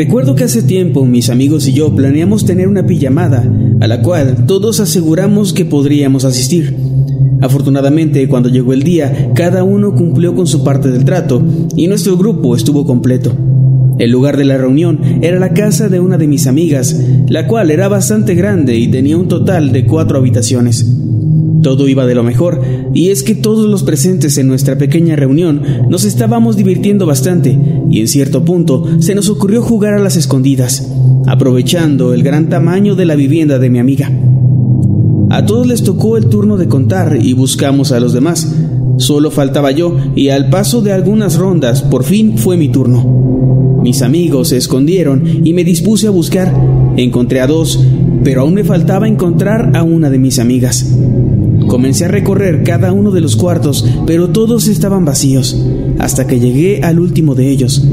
Recuerdo que hace tiempo mis amigos y yo planeamos tener una pijamada, a la cual todos aseguramos que podríamos asistir. Afortunadamente, cuando llegó el día, cada uno cumplió con su parte del trato y nuestro grupo estuvo completo. El lugar de la reunión era la casa de una de mis amigas, la cual era bastante grande y tenía un total de cuatro habitaciones. Todo iba de lo mejor, y es que todos los presentes en nuestra pequeña reunión nos estábamos divirtiendo bastante, y en cierto punto se nos ocurrió jugar a las escondidas, aprovechando el gran tamaño de la vivienda de mi amiga. A todos les tocó el turno de contar y buscamos a los demás. Solo faltaba yo, y al paso de algunas rondas, por fin fue mi turno. Mis amigos se escondieron y me dispuse a buscar. Encontré a dos, pero aún me faltaba encontrar a una de mis amigas. Comencé a recorrer cada uno de los cuartos, pero todos estaban vacíos, hasta que llegué al último de ellos.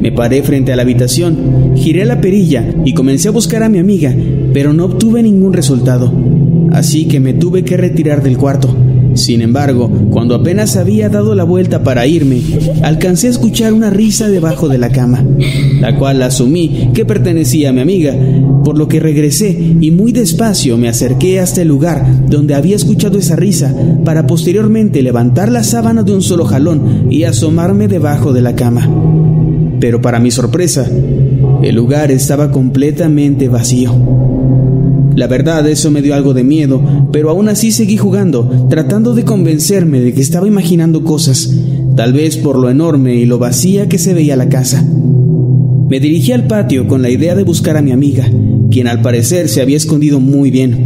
Me paré frente a la habitación, giré la perilla y comencé a buscar a mi amiga, pero no obtuve ningún resultado. Así que me tuve que retirar del cuarto. Sin embargo, cuando apenas había dado la vuelta para irme, alcancé a escuchar una risa debajo de la cama, la cual asumí que pertenecía a mi amiga, por lo que regresé y muy despacio me acerqué hasta el lugar donde había escuchado esa risa, para posteriormente levantar la sábana de un solo jalón y asomarme debajo de la cama. Pero para mi sorpresa, el lugar estaba completamente vacío. La verdad, eso me dio algo de miedo, pero aún así seguí jugando, tratando de convencerme de que estaba imaginando cosas, tal vez por lo enorme y lo vacía que se veía la casa. Me dirigí al patio con la idea de buscar a mi amiga, quien al parecer se había escondido muy bien.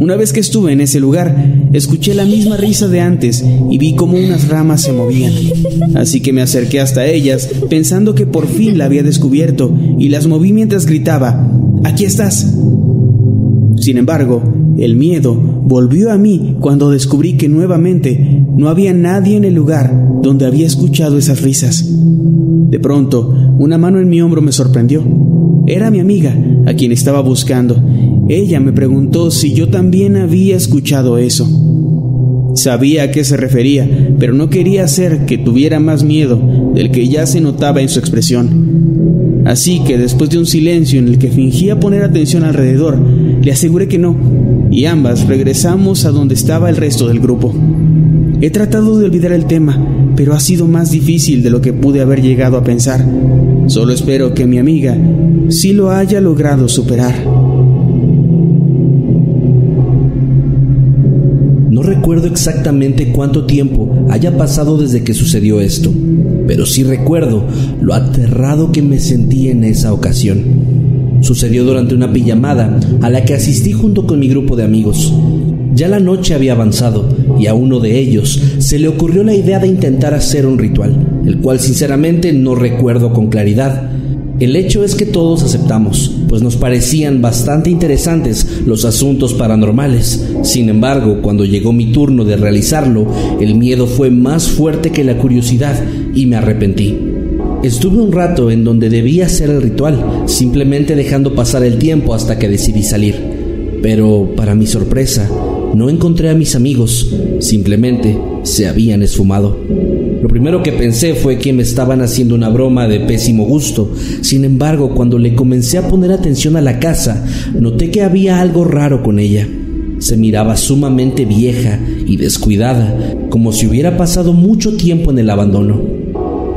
Una vez que estuve en ese lugar, escuché la misma risa de antes y vi cómo unas ramas se movían. Así que me acerqué hasta ellas, pensando que por fin la había descubierto, y las moví mientras gritaba, Aquí estás. Sin embargo, el miedo volvió a mí cuando descubrí que nuevamente no había nadie en el lugar donde había escuchado esas risas. De pronto, una mano en mi hombro me sorprendió. Era mi amiga, a quien estaba buscando. Ella me preguntó si yo también había escuchado eso. Sabía a qué se refería, pero no quería hacer que tuviera más miedo del que ya se notaba en su expresión. Así que después de un silencio en el que fingía poner atención alrededor, le aseguré que no, y ambas regresamos a donde estaba el resto del grupo. He tratado de olvidar el tema, pero ha sido más difícil de lo que pude haber llegado a pensar. Solo espero que mi amiga sí lo haya logrado superar. No recuerdo exactamente cuánto tiempo haya pasado desde que sucedió esto, pero sí recuerdo lo aterrado que me sentí en esa ocasión. Sucedió durante una pijamada a la que asistí junto con mi grupo de amigos. Ya la noche había avanzado y a uno de ellos se le ocurrió la idea de intentar hacer un ritual, el cual sinceramente no recuerdo con claridad. El hecho es que todos aceptamos, pues nos parecían bastante interesantes los asuntos paranormales. Sin embargo, cuando llegó mi turno de realizarlo, el miedo fue más fuerte que la curiosidad y me arrepentí. Estuve un rato en donde debía hacer el ritual, simplemente dejando pasar el tiempo hasta que decidí salir. Pero, para mi sorpresa, no encontré a mis amigos, simplemente se habían esfumado. Lo primero que pensé fue que me estaban haciendo una broma de pésimo gusto. Sin embargo, cuando le comencé a poner atención a la casa, noté que había algo raro con ella. Se miraba sumamente vieja y descuidada, como si hubiera pasado mucho tiempo en el abandono.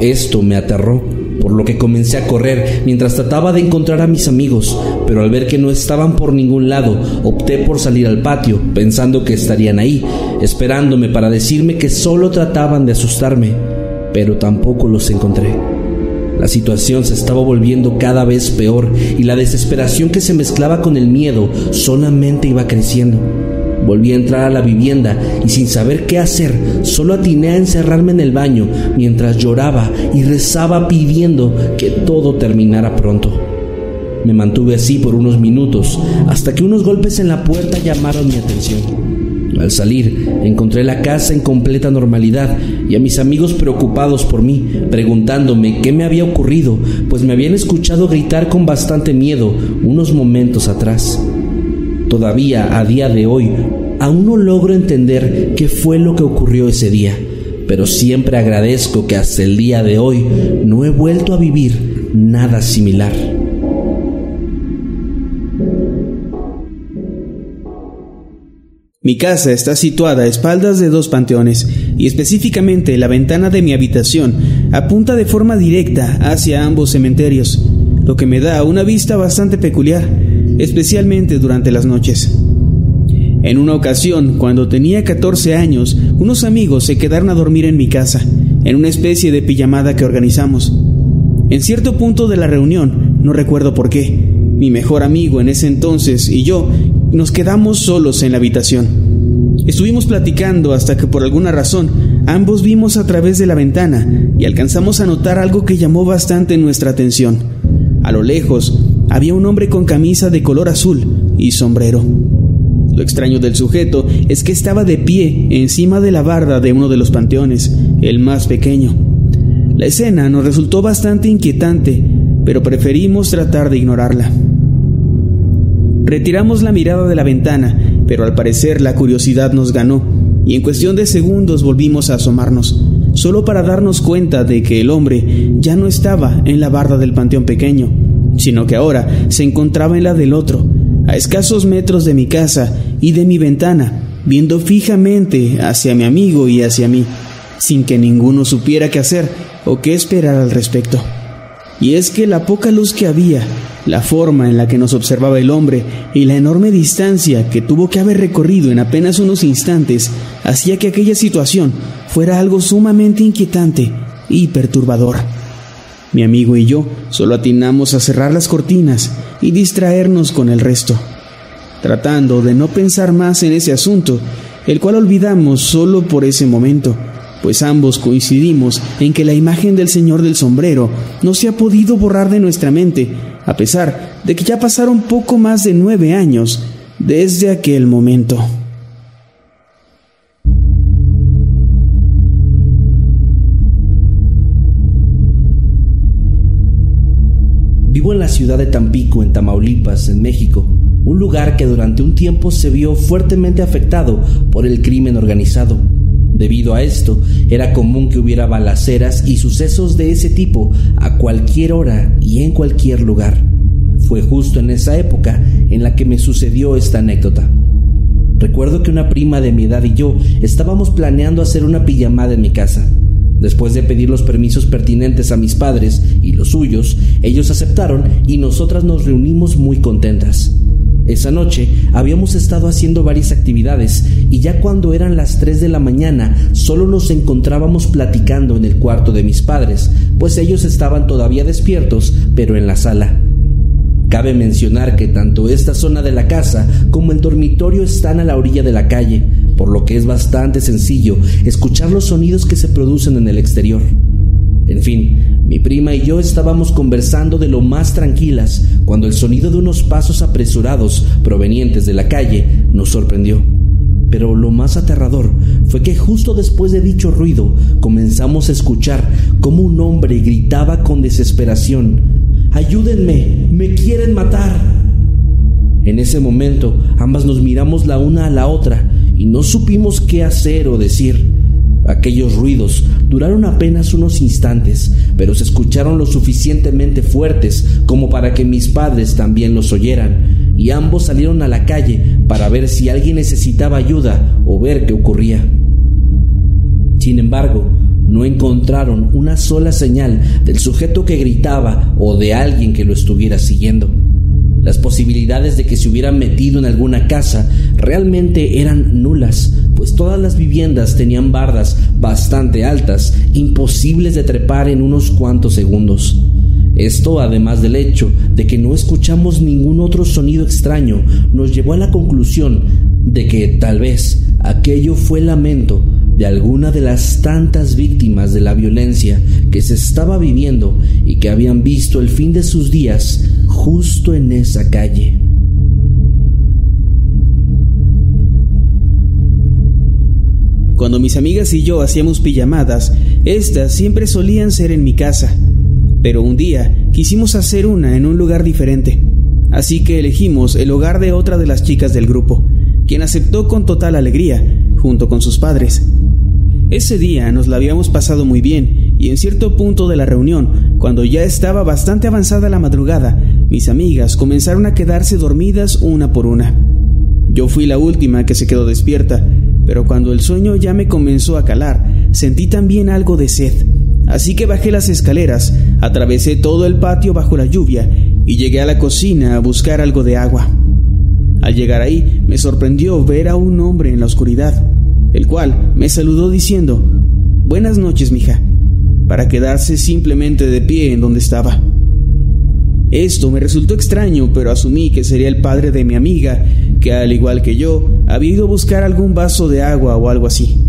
Esto me aterró, por lo que comencé a correr mientras trataba de encontrar a mis amigos, pero al ver que no estaban por ningún lado, opté por salir al patio, pensando que estarían ahí, esperándome para decirme que solo trataban de asustarme, pero tampoco los encontré. La situación se estaba volviendo cada vez peor y la desesperación que se mezclaba con el miedo solamente iba creciendo. Volví a entrar a la vivienda y sin saber qué hacer, solo atiné a encerrarme en el baño mientras lloraba y rezaba pidiendo que todo terminara pronto. Me mantuve así por unos minutos hasta que unos golpes en la puerta llamaron mi atención. Al salir, encontré la casa en completa normalidad y a mis amigos preocupados por mí, preguntándome qué me había ocurrido, pues me habían escuchado gritar con bastante miedo unos momentos atrás. Todavía a día de hoy, aún no logro entender qué fue lo que ocurrió ese día, pero siempre agradezco que hasta el día de hoy no he vuelto a vivir nada similar. Mi casa está situada a espaldas de dos panteones y específicamente la ventana de mi habitación apunta de forma directa hacia ambos cementerios, lo que me da una vista bastante peculiar, especialmente durante las noches. En una ocasión, cuando tenía 14 años, unos amigos se quedaron a dormir en mi casa, en una especie de pijamada que organizamos. En cierto punto de la reunión, no recuerdo por qué, mi mejor amigo en ese entonces y yo nos quedamos solos en la habitación. Estuvimos platicando hasta que por alguna razón ambos vimos a través de la ventana y alcanzamos a notar algo que llamó bastante nuestra atención. A lo lejos había un hombre con camisa de color azul y sombrero. Lo extraño del sujeto es que estaba de pie encima de la barda de uno de los panteones, el más pequeño. La escena nos resultó bastante inquietante, pero preferimos tratar de ignorarla. Retiramos la mirada de la ventana, pero al parecer la curiosidad nos ganó, y en cuestión de segundos volvimos a asomarnos, solo para darnos cuenta de que el hombre ya no estaba en la barda del panteón pequeño, sino que ahora se encontraba en la del otro, a escasos metros de mi casa y de mi ventana, viendo fijamente hacia mi amigo y hacia mí, sin que ninguno supiera qué hacer o qué esperar al respecto. Y es que la poca luz que había la forma en la que nos observaba el hombre y la enorme distancia que tuvo que haber recorrido en apenas unos instantes hacía que aquella situación fuera algo sumamente inquietante y perturbador. Mi amigo y yo solo atinamos a cerrar las cortinas y distraernos con el resto, tratando de no pensar más en ese asunto, el cual olvidamos solo por ese momento, pues ambos coincidimos en que la imagen del señor del sombrero no se ha podido borrar de nuestra mente a pesar de que ya pasaron poco más de nueve años desde aquel momento. Vivo en la ciudad de Tampico, en Tamaulipas, en México, un lugar que durante un tiempo se vio fuertemente afectado por el crimen organizado. Debido a esto, era común que hubiera balaceras y sucesos de ese tipo a cualquier hora y en cualquier lugar. Fue justo en esa época en la que me sucedió esta anécdota. Recuerdo que una prima de mi edad y yo estábamos planeando hacer una pijamada en mi casa. Después de pedir los permisos pertinentes a mis padres y los suyos, ellos aceptaron y nosotras nos reunimos muy contentas. Esa noche habíamos estado haciendo varias actividades y ya cuando eran las 3 de la mañana solo nos encontrábamos platicando en el cuarto de mis padres, pues ellos estaban todavía despiertos, pero en la sala. Cabe mencionar que tanto esta zona de la casa como el dormitorio están a la orilla de la calle, por lo que es bastante sencillo escuchar los sonidos que se producen en el exterior. En fin, mi prima y yo estábamos conversando de lo más tranquilas cuando el sonido de unos pasos apresurados provenientes de la calle nos sorprendió. Pero lo más aterrador fue que justo después de dicho ruido comenzamos a escuchar cómo un hombre gritaba con desesperación, Ayúdenme, me quieren matar. En ese momento ambas nos miramos la una a la otra y no supimos qué hacer o decir. Aquellos ruidos duraron apenas unos instantes, pero se escucharon lo suficientemente fuertes como para que mis padres también los oyeran, y ambos salieron a la calle para ver si alguien necesitaba ayuda o ver qué ocurría. Sin embargo, no encontraron una sola señal del sujeto que gritaba o de alguien que lo estuviera siguiendo. Las posibilidades de que se hubieran metido en alguna casa realmente eran nulas, pues todas las viviendas tenían bardas bastante altas, imposibles de trepar en unos cuantos segundos. Esto, además del hecho de que no escuchamos ningún otro sonido extraño, nos llevó a la conclusión de que tal vez aquello fue lamento de alguna de las tantas víctimas de la violencia que se estaba viviendo y que habían visto el fin de sus días justo en esa calle. Cuando mis amigas y yo hacíamos pijamadas, estas siempre solían ser en mi casa, pero un día quisimos hacer una en un lugar diferente, así que elegimos el hogar de otra de las chicas del grupo, quien aceptó con total alegría, junto con sus padres. Ese día nos la habíamos pasado muy bien y en cierto punto de la reunión, cuando ya estaba bastante avanzada la madrugada, mis amigas comenzaron a quedarse dormidas una por una. Yo fui la última que se quedó despierta, pero cuando el sueño ya me comenzó a calar, sentí también algo de sed. Así que bajé las escaleras, atravesé todo el patio bajo la lluvia y llegué a la cocina a buscar algo de agua. Al llegar ahí, me sorprendió ver a un hombre en la oscuridad el cual me saludó diciendo, Buenas noches, mija, para quedarse simplemente de pie en donde estaba. Esto me resultó extraño, pero asumí que sería el padre de mi amiga, que al igual que yo, había ido a buscar algún vaso de agua o algo así.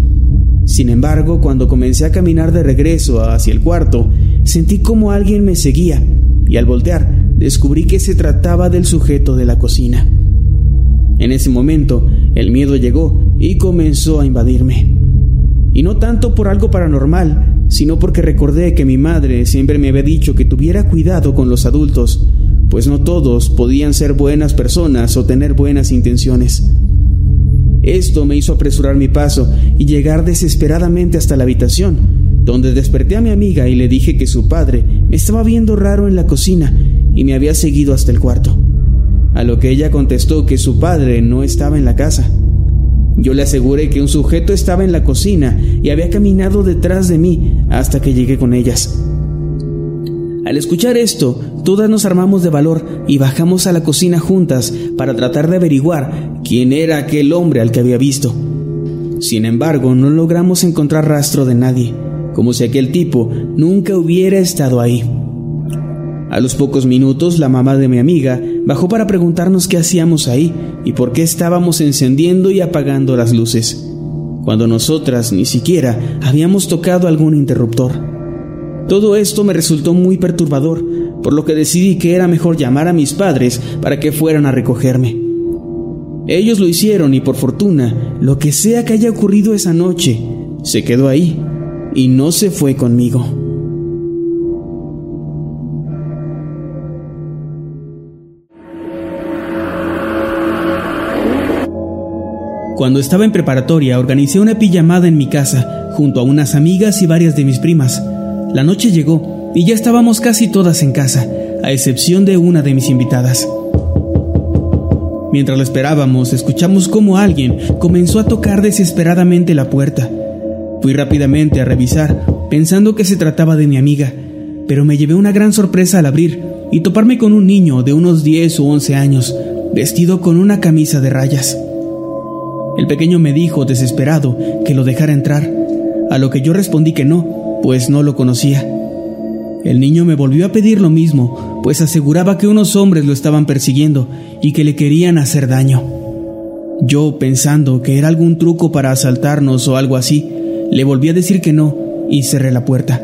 Sin embargo, cuando comencé a caminar de regreso hacia el cuarto, sentí como alguien me seguía, y al voltear, descubrí que se trataba del sujeto de la cocina. En ese momento, el miedo llegó y comenzó a invadirme. Y no tanto por algo paranormal, sino porque recordé que mi madre siempre me había dicho que tuviera cuidado con los adultos, pues no todos podían ser buenas personas o tener buenas intenciones. Esto me hizo apresurar mi paso y llegar desesperadamente hasta la habitación, donde desperté a mi amiga y le dije que su padre me estaba viendo raro en la cocina y me había seguido hasta el cuarto. A lo que ella contestó que su padre no estaba en la casa. Yo le aseguré que un sujeto estaba en la cocina y había caminado detrás de mí hasta que llegué con ellas. Al escuchar esto, todas nos armamos de valor y bajamos a la cocina juntas para tratar de averiguar quién era aquel hombre al que había visto. Sin embargo, no logramos encontrar rastro de nadie, como si aquel tipo nunca hubiera estado ahí. A los pocos minutos, la mamá de mi amiga bajó para preguntarnos qué hacíamos ahí y por qué estábamos encendiendo y apagando las luces, cuando nosotras ni siquiera habíamos tocado algún interruptor. Todo esto me resultó muy perturbador, por lo que decidí que era mejor llamar a mis padres para que fueran a recogerme. Ellos lo hicieron y por fortuna, lo que sea que haya ocurrido esa noche, se quedó ahí y no se fue conmigo. Cuando estaba en preparatoria organicé una pijamada en mi casa, junto a unas amigas y varias de mis primas. La noche llegó y ya estábamos casi todas en casa, a excepción de una de mis invitadas. Mientras lo esperábamos, escuchamos cómo alguien comenzó a tocar desesperadamente la puerta. Fui rápidamente a revisar, pensando que se trataba de mi amiga, pero me llevé una gran sorpresa al abrir y toparme con un niño de unos 10 o 11 años, vestido con una camisa de rayas. El pequeño me dijo, desesperado, que lo dejara entrar, a lo que yo respondí que no, pues no lo conocía. El niño me volvió a pedir lo mismo, pues aseguraba que unos hombres lo estaban persiguiendo y que le querían hacer daño. Yo, pensando que era algún truco para asaltarnos o algo así, le volví a decir que no y cerré la puerta.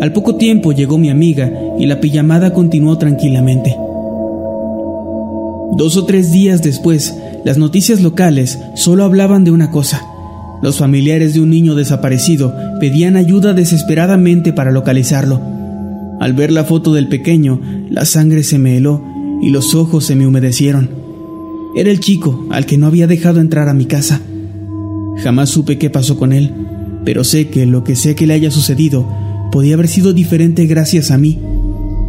Al poco tiempo llegó mi amiga y la pijamada continuó tranquilamente. Dos o tres días después, las noticias locales solo hablaban de una cosa. Los familiares de un niño desaparecido pedían ayuda desesperadamente para localizarlo. Al ver la foto del pequeño, la sangre se me heló y los ojos se me humedecieron. Era el chico al que no había dejado entrar a mi casa. Jamás supe qué pasó con él, pero sé que lo que sea que le haya sucedido podía haber sido diferente gracias a mí,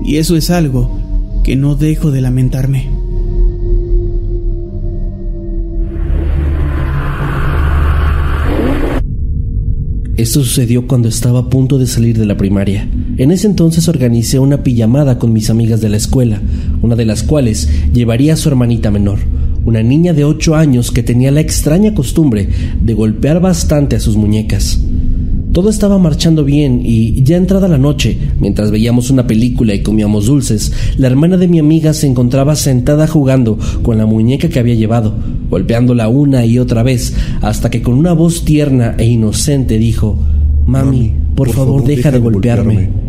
y eso es algo que no dejo de lamentarme. Esto sucedió cuando estaba a punto de salir de la primaria. En ese entonces organicé una pijamada con mis amigas de la escuela, una de las cuales llevaría a su hermanita menor, una niña de 8 años que tenía la extraña costumbre de golpear bastante a sus muñecas. Todo estaba marchando bien y ya entrada la noche, mientras veíamos una película y comíamos dulces, la hermana de mi amiga se encontraba sentada jugando con la muñeca que había llevado, golpeándola una y otra vez, hasta que con una voz tierna e inocente dijo, Mami, por, favor, deja, de golpearme.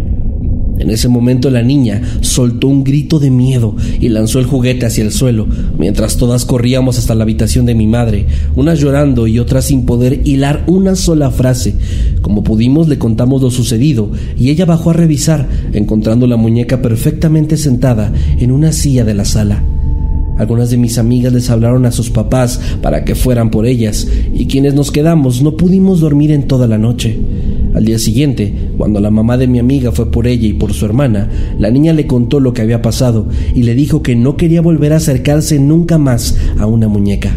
En ese momento la niña soltó un grito de miedo y lanzó el juguete hacia el suelo, mientras todas corríamos hasta la habitación de mi madre, unas llorando y otras sin poder hilar una sola frase. Como pudimos le contamos lo sucedido y ella bajó a revisar, encontrando la muñeca perfectamente sentada en una silla de la sala. Algunas de mis amigas les hablaron a sus papás para que fueran por ellas, y quienes nos quedamos no pudimos dormir en toda la noche. Al día siguiente, cuando la mamá de mi amiga fue por ella y por su hermana, la niña le contó lo que había pasado y le dijo que no quería volver a acercarse nunca más a una muñeca.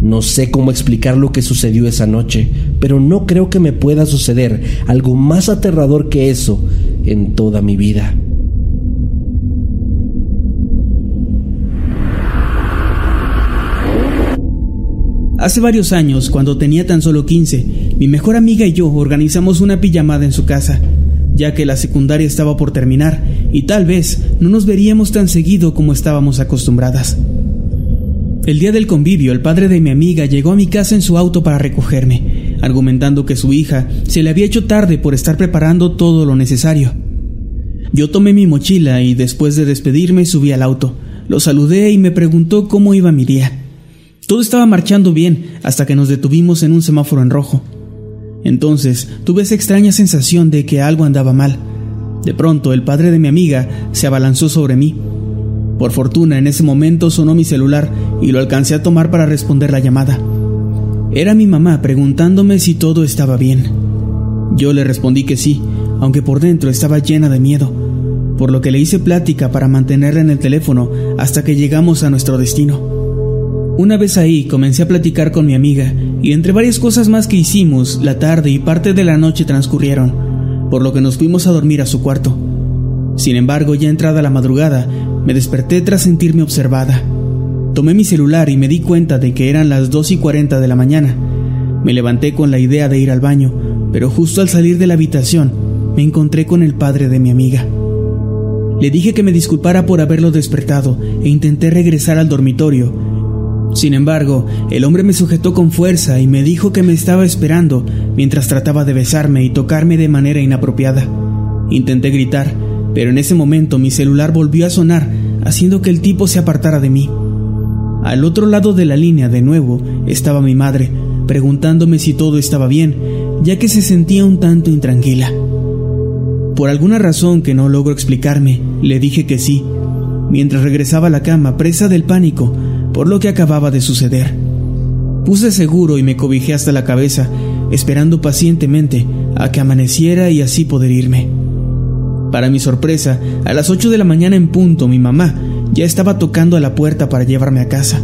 No sé cómo explicar lo que sucedió esa noche, pero no creo que me pueda suceder algo más aterrador que eso en toda mi vida. Hace varios años, cuando tenía tan solo 15, mi mejor amiga y yo organizamos una pijamada en su casa, ya que la secundaria estaba por terminar y tal vez no nos veríamos tan seguido como estábamos acostumbradas. El día del convivio, el padre de mi amiga llegó a mi casa en su auto para recogerme, argumentando que su hija se le había hecho tarde por estar preparando todo lo necesario. Yo tomé mi mochila y después de despedirme subí al auto. Lo saludé y me preguntó cómo iba mi día. Todo estaba marchando bien hasta que nos detuvimos en un semáforo en rojo. Entonces tuve esa extraña sensación de que algo andaba mal. De pronto el padre de mi amiga se abalanzó sobre mí. Por fortuna en ese momento sonó mi celular y lo alcancé a tomar para responder la llamada. Era mi mamá preguntándome si todo estaba bien. Yo le respondí que sí, aunque por dentro estaba llena de miedo, por lo que le hice plática para mantenerla en el teléfono hasta que llegamos a nuestro destino. Una vez ahí comencé a platicar con mi amiga y entre varias cosas más que hicimos, la tarde y parte de la noche transcurrieron, por lo que nos fuimos a dormir a su cuarto. Sin embargo, ya entrada la madrugada, me desperté tras sentirme observada. Tomé mi celular y me di cuenta de que eran las 2 y 40 de la mañana. Me levanté con la idea de ir al baño, pero justo al salir de la habitación me encontré con el padre de mi amiga. Le dije que me disculpara por haberlo despertado e intenté regresar al dormitorio, sin embargo, el hombre me sujetó con fuerza y me dijo que me estaba esperando mientras trataba de besarme y tocarme de manera inapropiada. Intenté gritar, pero en ese momento mi celular volvió a sonar, haciendo que el tipo se apartara de mí. Al otro lado de la línea, de nuevo, estaba mi madre, preguntándome si todo estaba bien, ya que se sentía un tanto intranquila. Por alguna razón que no logro explicarme, le dije que sí. Mientras regresaba a la cama, presa del pánico, por lo que acababa de suceder. Puse seguro y me cobijé hasta la cabeza, esperando pacientemente a que amaneciera y así poder irme. Para mi sorpresa, a las 8 de la mañana en punto, mi mamá ya estaba tocando a la puerta para llevarme a casa.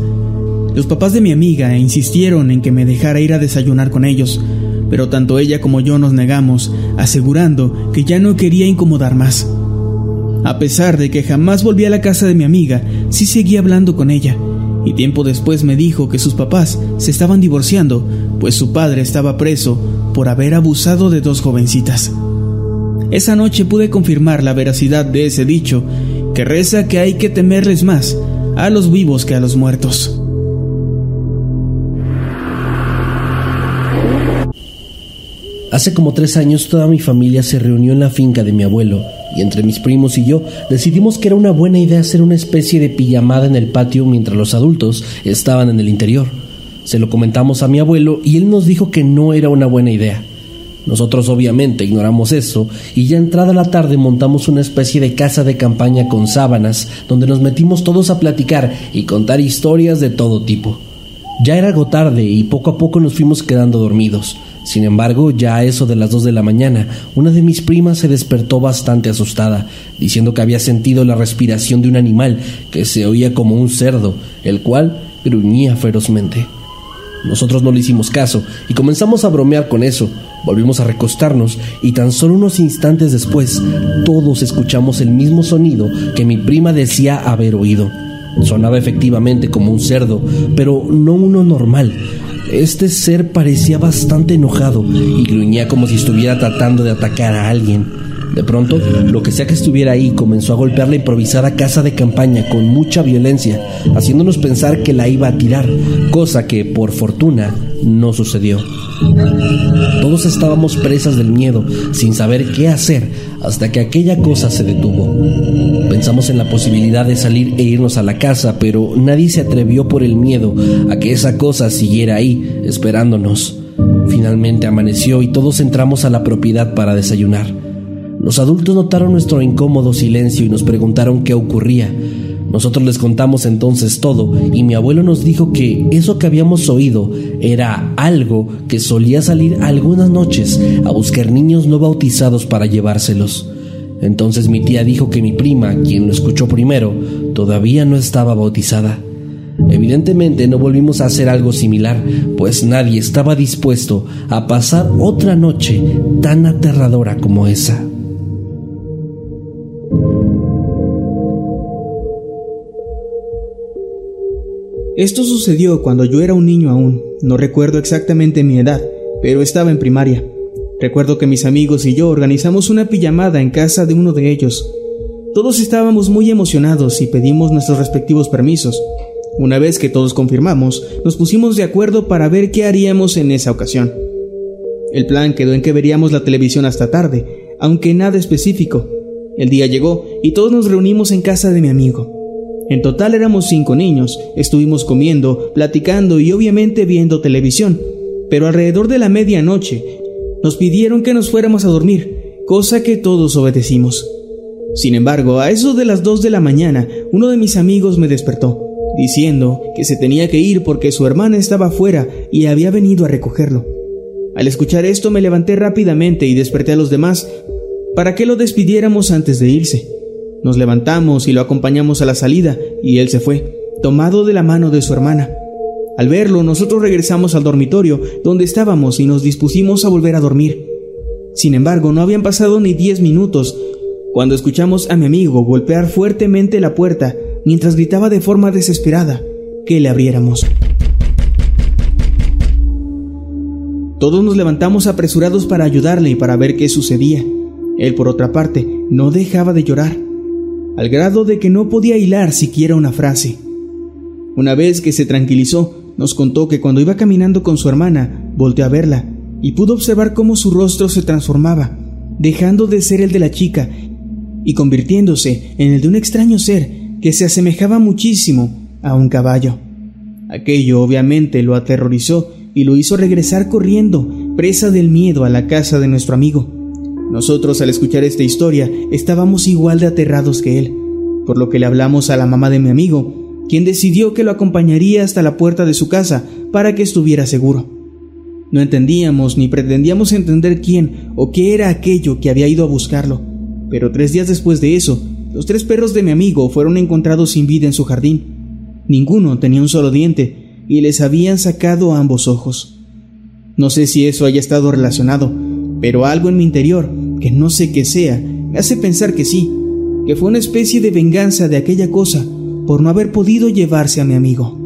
Los papás de mi amiga insistieron en que me dejara ir a desayunar con ellos, pero tanto ella como yo nos negamos, asegurando que ya no quería incomodar más. A pesar de que jamás volví a la casa de mi amiga, sí seguía hablando con ella, y tiempo después me dijo que sus papás se estaban divorciando, pues su padre estaba preso por haber abusado de dos jovencitas. Esa noche pude confirmar la veracidad de ese dicho, que reza que hay que temerles más a los vivos que a los muertos. Hace como tres años toda mi familia se reunió en la finca de mi abuelo y entre mis primos y yo decidimos que era una buena idea hacer una especie de pijamada en el patio mientras los adultos estaban en el interior. Se lo comentamos a mi abuelo y él nos dijo que no era una buena idea. Nosotros obviamente ignoramos eso y ya entrada la tarde montamos una especie de casa de campaña con sábanas donde nos metimos todos a platicar y contar historias de todo tipo. Ya era algo tarde y poco a poco nos fuimos quedando dormidos. Sin embargo, ya a eso de las 2 de la mañana, una de mis primas se despertó bastante asustada, diciendo que había sentido la respiración de un animal que se oía como un cerdo, el cual gruñía ferozmente. Nosotros no le hicimos caso y comenzamos a bromear con eso. Volvimos a recostarnos y tan solo unos instantes después todos escuchamos el mismo sonido que mi prima decía haber oído. Sonaba efectivamente como un cerdo, pero no uno normal. Este ser parecía bastante enojado y gruñía como si estuviera tratando de atacar a alguien. De pronto, lo que sea que estuviera ahí comenzó a golpear la improvisada casa de campaña con mucha violencia, haciéndonos pensar que la iba a tirar, cosa que, por fortuna, no sucedió. Todos estábamos presas del miedo, sin saber qué hacer, hasta que aquella cosa se detuvo. Pensamos en la posibilidad de salir e irnos a la casa, pero nadie se atrevió por el miedo a que esa cosa siguiera ahí, esperándonos. Finalmente amaneció y todos entramos a la propiedad para desayunar. Los adultos notaron nuestro incómodo silencio y nos preguntaron qué ocurría. Nosotros les contamos entonces todo y mi abuelo nos dijo que eso que habíamos oído era algo que solía salir algunas noches a buscar niños no bautizados para llevárselos. Entonces mi tía dijo que mi prima, quien lo escuchó primero, todavía no estaba bautizada. Evidentemente no volvimos a hacer algo similar, pues nadie estaba dispuesto a pasar otra noche tan aterradora como esa. Esto sucedió cuando yo era un niño aún, no recuerdo exactamente mi edad, pero estaba en primaria. Recuerdo que mis amigos y yo organizamos una pijamada en casa de uno de ellos. Todos estábamos muy emocionados y pedimos nuestros respectivos permisos. Una vez que todos confirmamos, nos pusimos de acuerdo para ver qué haríamos en esa ocasión. El plan quedó en que veríamos la televisión hasta tarde, aunque nada específico. El día llegó y todos nos reunimos en casa de mi amigo. En total éramos cinco niños, estuvimos comiendo, platicando y obviamente viendo televisión, pero alrededor de la medianoche nos pidieron que nos fuéramos a dormir, cosa que todos obedecimos. Sin embargo, a eso de las dos de la mañana, uno de mis amigos me despertó, diciendo que se tenía que ir porque su hermana estaba afuera y había venido a recogerlo. Al escuchar esto me levanté rápidamente y desperté a los demás para que lo despidiéramos antes de irse. Nos levantamos y lo acompañamos a la salida, y él se fue, tomado de la mano de su hermana. Al verlo, nosotros regresamos al dormitorio donde estábamos y nos dispusimos a volver a dormir. Sin embargo, no habían pasado ni diez minutos cuando escuchamos a mi amigo golpear fuertemente la puerta mientras gritaba de forma desesperada que le abriéramos. Todos nos levantamos apresurados para ayudarle y para ver qué sucedía. Él, por otra parte, no dejaba de llorar al grado de que no podía hilar siquiera una frase. Una vez que se tranquilizó, nos contó que cuando iba caminando con su hermana, volteó a verla y pudo observar cómo su rostro se transformaba, dejando de ser el de la chica y convirtiéndose en el de un extraño ser que se asemejaba muchísimo a un caballo. Aquello obviamente lo aterrorizó y lo hizo regresar corriendo, presa del miedo a la casa de nuestro amigo. Nosotros al escuchar esta historia estábamos igual de aterrados que él, por lo que le hablamos a la mamá de mi amigo, quien decidió que lo acompañaría hasta la puerta de su casa para que estuviera seguro. No entendíamos ni pretendíamos entender quién o qué era aquello que había ido a buscarlo, pero tres días después de eso, los tres perros de mi amigo fueron encontrados sin vida en su jardín. Ninguno tenía un solo diente y les habían sacado ambos ojos. No sé si eso haya estado relacionado, pero algo en mi interior, que no sé qué sea, me hace pensar que sí, que fue una especie de venganza de aquella cosa por no haber podido llevarse a mi amigo.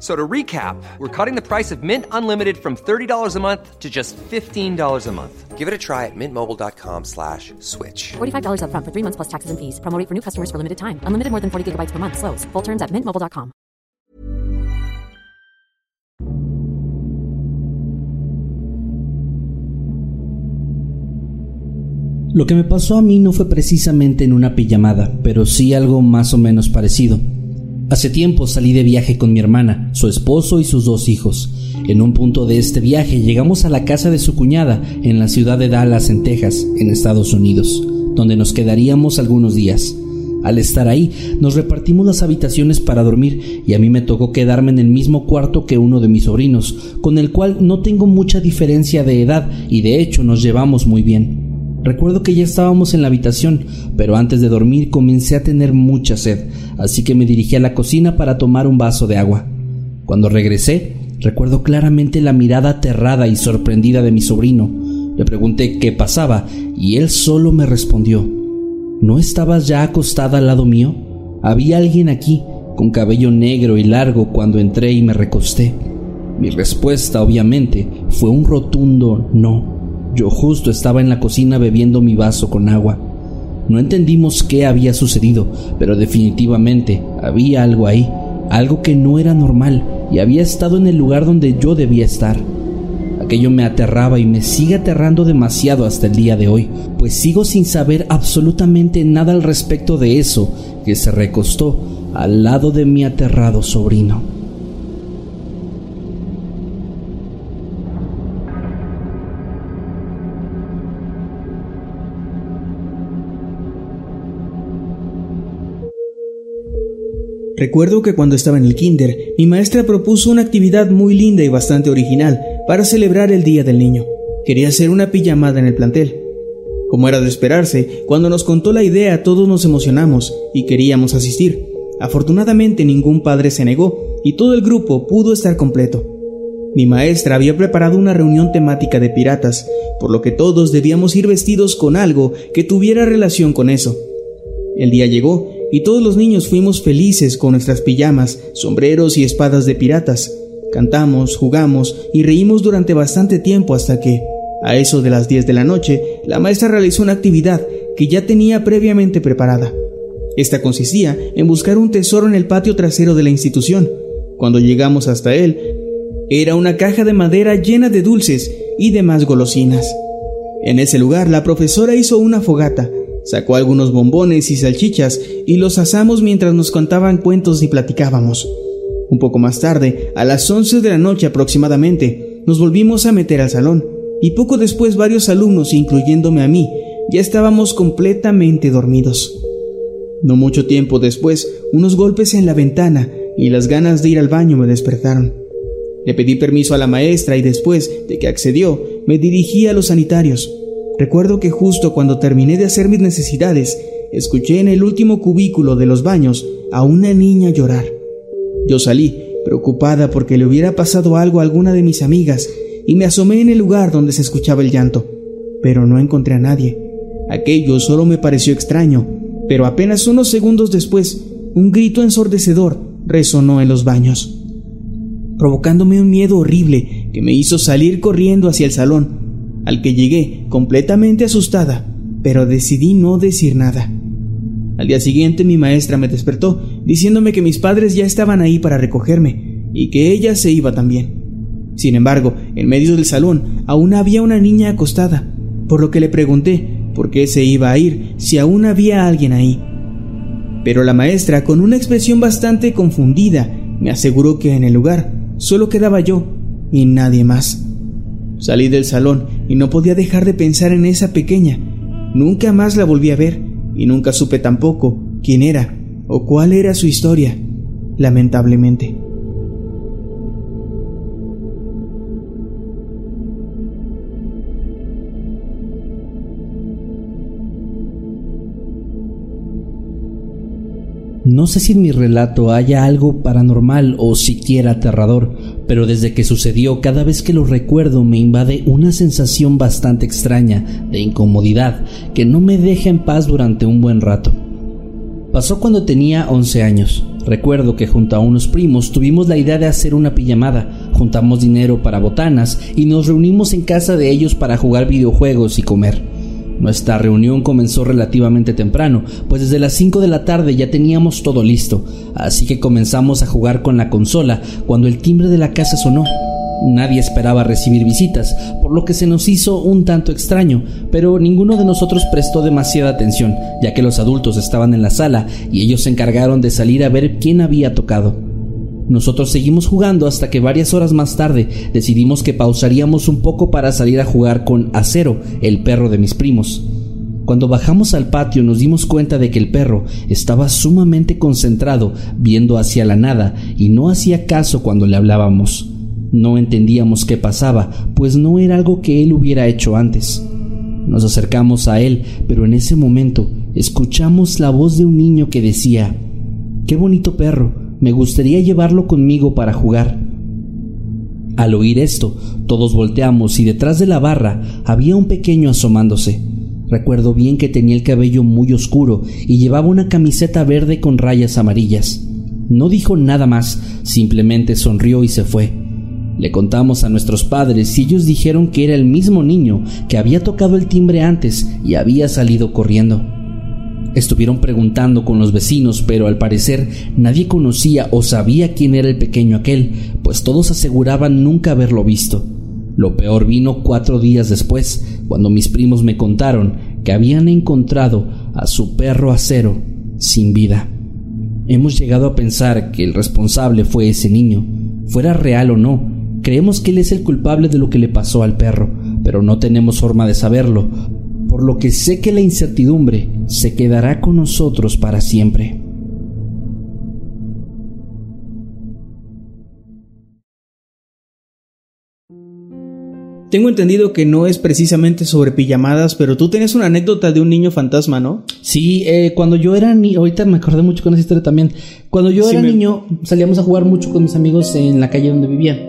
So to recap, we're cutting the price of Mint Unlimited from $30 a month to just $15 a month. Give it a try at mintmobile.com slash switch. $45 upfront for three months plus taxes and fees. Promo for new customers for limited time. Unlimited more than 40 gigabytes per month. Slows. Full terms at mintmobile.com. Lo que me pasó a mí no fue precisamente en una pijamada, pero sí algo más o menos parecido. Hace tiempo salí de viaje con mi hermana, su esposo y sus dos hijos. En un punto de este viaje llegamos a la casa de su cuñada en la ciudad de Dallas, en Texas, en Estados Unidos, donde nos quedaríamos algunos días. Al estar ahí, nos repartimos las habitaciones para dormir y a mí me tocó quedarme en el mismo cuarto que uno de mis sobrinos, con el cual no tengo mucha diferencia de edad y de hecho nos llevamos muy bien. Recuerdo que ya estábamos en la habitación, pero antes de dormir comencé a tener mucha sed, así que me dirigí a la cocina para tomar un vaso de agua. Cuando regresé, recuerdo claramente la mirada aterrada y sorprendida de mi sobrino. Le pregunté qué pasaba y él solo me respondió, ¿No estabas ya acostada al lado mío? Había alguien aquí, con cabello negro y largo, cuando entré y me recosté. Mi respuesta, obviamente, fue un rotundo no. Yo justo estaba en la cocina bebiendo mi vaso con agua. No entendimos qué había sucedido, pero definitivamente había algo ahí, algo que no era normal y había estado en el lugar donde yo debía estar. Aquello me aterraba y me sigue aterrando demasiado hasta el día de hoy, pues sigo sin saber absolutamente nada al respecto de eso que se recostó al lado de mi aterrado sobrino. Recuerdo que cuando estaba en el kinder, mi maestra propuso una actividad muy linda y bastante original para celebrar el Día del Niño. Quería hacer una pijamada en el plantel. Como era de esperarse, cuando nos contó la idea todos nos emocionamos y queríamos asistir. Afortunadamente ningún padre se negó y todo el grupo pudo estar completo. Mi maestra había preparado una reunión temática de piratas, por lo que todos debíamos ir vestidos con algo que tuviera relación con eso. El día llegó y todos los niños fuimos felices con nuestras pijamas, sombreros y espadas de piratas. Cantamos, jugamos y reímos durante bastante tiempo hasta que, a eso de las 10 de la noche, la maestra realizó una actividad que ya tenía previamente preparada. Esta consistía en buscar un tesoro en el patio trasero de la institución. Cuando llegamos hasta él, era una caja de madera llena de dulces y demás golosinas. En ese lugar la profesora hizo una fogata, Sacó algunos bombones y salchichas y los asamos mientras nos contaban cuentos y platicábamos. Un poco más tarde, a las 11 de la noche aproximadamente, nos volvimos a meter al salón y poco después varios alumnos, incluyéndome a mí, ya estábamos completamente dormidos. No mucho tiempo después, unos golpes en la ventana y las ganas de ir al baño me despertaron. Le pedí permiso a la maestra y después de que accedió, me dirigí a los sanitarios. Recuerdo que justo cuando terminé de hacer mis necesidades, escuché en el último cubículo de los baños a una niña llorar. Yo salí, preocupada porque le hubiera pasado algo a alguna de mis amigas, y me asomé en el lugar donde se escuchaba el llanto, pero no encontré a nadie. Aquello solo me pareció extraño, pero apenas unos segundos después, un grito ensordecedor resonó en los baños, provocándome un miedo horrible que me hizo salir corriendo hacia el salón al que llegué completamente asustada, pero decidí no decir nada. Al día siguiente mi maestra me despertó diciéndome que mis padres ya estaban ahí para recogerme y que ella se iba también. Sin embargo, en medio del salón aún había una niña acostada, por lo que le pregunté por qué se iba a ir si aún había alguien ahí. Pero la maestra, con una expresión bastante confundida, me aseguró que en el lugar solo quedaba yo y nadie más. Salí del salón y no podía dejar de pensar en esa pequeña. Nunca más la volví a ver y nunca supe tampoco quién era o cuál era su historia, lamentablemente. No sé si en mi relato haya algo paranormal o siquiera aterrador, pero desde que sucedió cada vez que lo recuerdo me invade una sensación bastante extraña de incomodidad que no me deja en paz durante un buen rato. Pasó cuando tenía 11 años. Recuerdo que junto a unos primos tuvimos la idea de hacer una pijamada, juntamos dinero para botanas y nos reunimos en casa de ellos para jugar videojuegos y comer. Nuestra reunión comenzó relativamente temprano, pues desde las 5 de la tarde ya teníamos todo listo, así que comenzamos a jugar con la consola cuando el timbre de la casa sonó. Nadie esperaba recibir visitas, por lo que se nos hizo un tanto extraño, pero ninguno de nosotros prestó demasiada atención, ya que los adultos estaban en la sala y ellos se encargaron de salir a ver quién había tocado. Nosotros seguimos jugando hasta que varias horas más tarde decidimos que pausaríamos un poco para salir a jugar con Acero, el perro de mis primos. Cuando bajamos al patio nos dimos cuenta de que el perro estaba sumamente concentrado viendo hacia la nada y no hacía caso cuando le hablábamos. No entendíamos qué pasaba, pues no era algo que él hubiera hecho antes. Nos acercamos a él, pero en ese momento escuchamos la voz de un niño que decía, Qué bonito perro, me gustaría llevarlo conmigo para jugar. Al oír esto, todos volteamos y detrás de la barra había un pequeño asomándose. Recuerdo bien que tenía el cabello muy oscuro y llevaba una camiseta verde con rayas amarillas. No dijo nada más, simplemente sonrió y se fue. Le contamos a nuestros padres y ellos dijeron que era el mismo niño que había tocado el timbre antes y había salido corriendo. Estuvieron preguntando con los vecinos, pero al parecer nadie conocía o sabía quién era el pequeño aquel, pues todos aseguraban nunca haberlo visto. Lo peor vino cuatro días después, cuando mis primos me contaron que habían encontrado a su perro acero sin vida. Hemos llegado a pensar que el responsable fue ese niño, fuera real o no. Creemos que él es el culpable de lo que le pasó al perro, pero no tenemos forma de saberlo, por lo que sé que la incertidumbre se quedará con nosotros para siempre. Tengo entendido que no es precisamente sobre pijamadas, pero tú tienes una anécdota de un niño fantasma, ¿no? Sí, eh, cuando yo era niño, ahorita me acordé mucho con esa historia también. Cuando yo Sí, era me- niño, salíamos a jugar mucho con mis amigos en la calle donde vivía.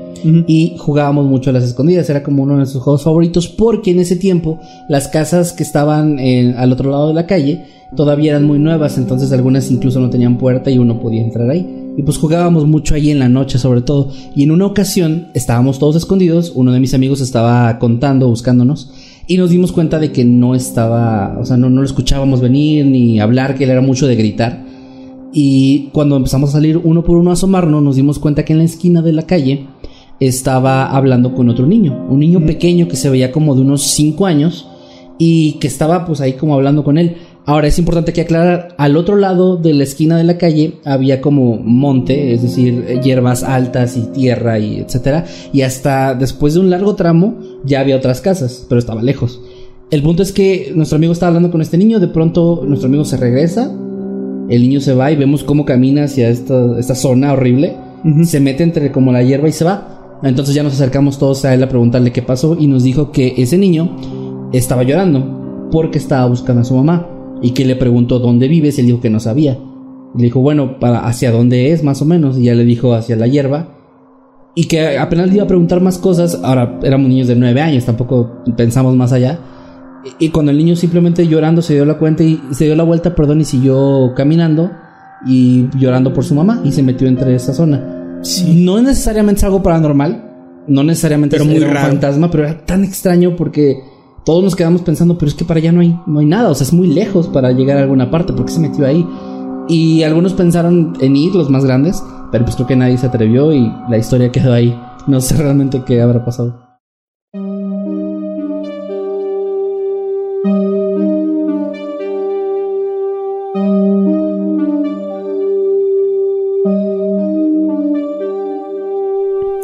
Y jugábamos mucho a las escondidas, era como uno de nuestros juegos favoritos, porque en ese tiempo las casas que estaban eh, al otro lado de la calle todavía eran muy nuevas, entonces algunas incluso no tenían puerta y uno podía entrar ahí. Y pues jugábamos mucho ahí en la noche sobre todo. Y en una ocasión estábamos todos escondidos, uno de mis amigos estaba contando, buscándonos, y nos dimos cuenta de que no estaba, o sea, no, no lo escuchábamos venir ni hablar, que él era mucho de gritar. Y cuando empezamos a salir uno por uno a asomarnos, nos dimos cuenta que en la esquina de la calle estaba hablando con otro niño, un niño pequeño que se veía como de unos 5 años y que estaba pues ahí como hablando con él. Ahora es importante que aclarar, al otro lado de la esquina de la calle había como monte, es decir, eh, hierbas altas y tierra y etcétera, y hasta después de un largo tramo ya había otras casas, pero estaba lejos. El punto es que nuestro amigo estaba hablando con este niño, de pronto nuestro amigo se regresa, el niño se va y vemos cómo camina hacia esta, esta zona horrible, se mete entre como la hierba y se va. Entonces ya nos acercamos todos a él a preguntarle qué pasó y nos dijo que ese niño estaba llorando porque estaba buscando a su mamá y que le preguntó dónde vives y él dijo que no sabía. Y le dijo, bueno, para hacia dónde es más o menos y ya le dijo hacia la hierba y que apenas le iba a preguntar más cosas. Ahora éramos niños de nueve años, tampoco pensamos más allá. Y y cuando el niño simplemente llorando se dio la cuenta y se dio la vuelta, perdón, y siguió caminando y llorando por su mamá y se metió entre esa zona. No es necesariamente algo paranormal, no necesariamente Pero es- muy era un raro. fantasma, pero era tan extraño porque todos nos quedamos pensando, pero es que para allá no hay, no hay nada, o sea, es muy lejos para llegar a alguna parte, ¿por qué se metió ahí? Y algunos pensaron en ir, los más grandes, pero pues creo que nadie se atrevió y la historia quedó ahí. No sé realmente qué habrá pasado.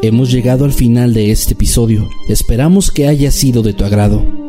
Hemos llegado al final de este episodio. Esperamos que haya sido de tu agrado.